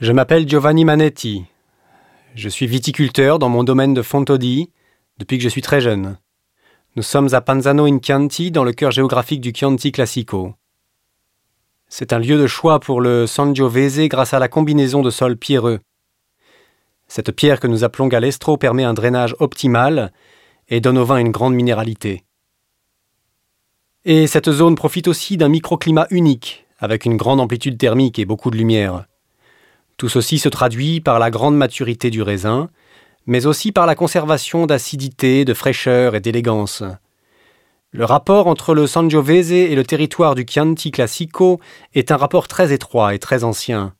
Je m'appelle Giovanni Manetti. Je suis viticulteur dans mon domaine de Fontodi depuis que je suis très jeune. Nous sommes à Panzano in Chianti, dans le cœur géographique du Chianti Classico. C'est un lieu de choix pour le Sangiovese grâce à la combinaison de sols pierreux. Cette pierre que nous appelons galestro permet un drainage optimal et donne au vin une grande minéralité. Et cette zone profite aussi d'un microclimat unique, avec une grande amplitude thermique et beaucoup de lumière. Tout ceci se traduit par la grande maturité du raisin, mais aussi par la conservation d'acidité, de fraîcheur et d'élégance. Le rapport entre le Sangiovese et le territoire du Chianti Classico est un rapport très étroit et très ancien.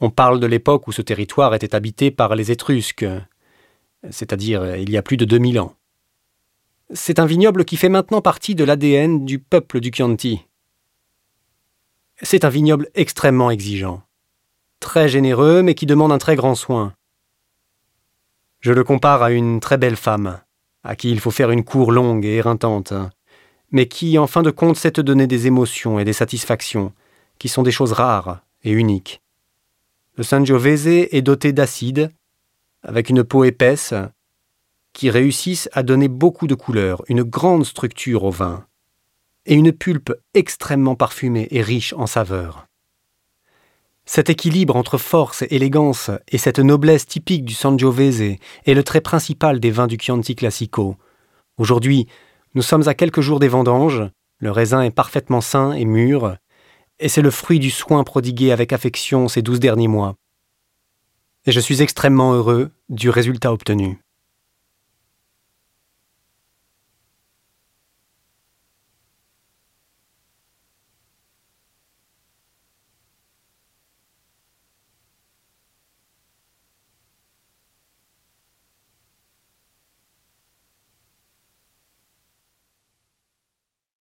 On parle de l'époque où ce territoire était habité par les Étrusques, c'est-à-dire il y a plus de 2000 ans. C'est un vignoble qui fait maintenant partie de l'ADN du peuple du Chianti. C'est un vignoble extrêmement exigeant, très généreux mais qui demande un très grand soin. Je le compare à une très belle femme, à qui il faut faire une cour longue et éreintante, mais qui, en fin de compte, sait te donner des émotions et des satisfactions, qui sont des choses rares et uniques. Le Sangiovese est doté d'acide, avec une peau épaisse, qui réussissent à donner beaucoup de couleurs, une grande structure au vin, et une pulpe extrêmement parfumée et riche en saveurs. Cet équilibre entre force et élégance et cette noblesse typique du Sangiovese est le trait principal des vins du Chianti Classico. Aujourd'hui, nous sommes à quelques jours des vendanges, le raisin est parfaitement sain et mûr, et c'est le fruit du soin prodigué avec affection ces douze derniers mois. Et je suis extrêmement heureux du résultat obtenu.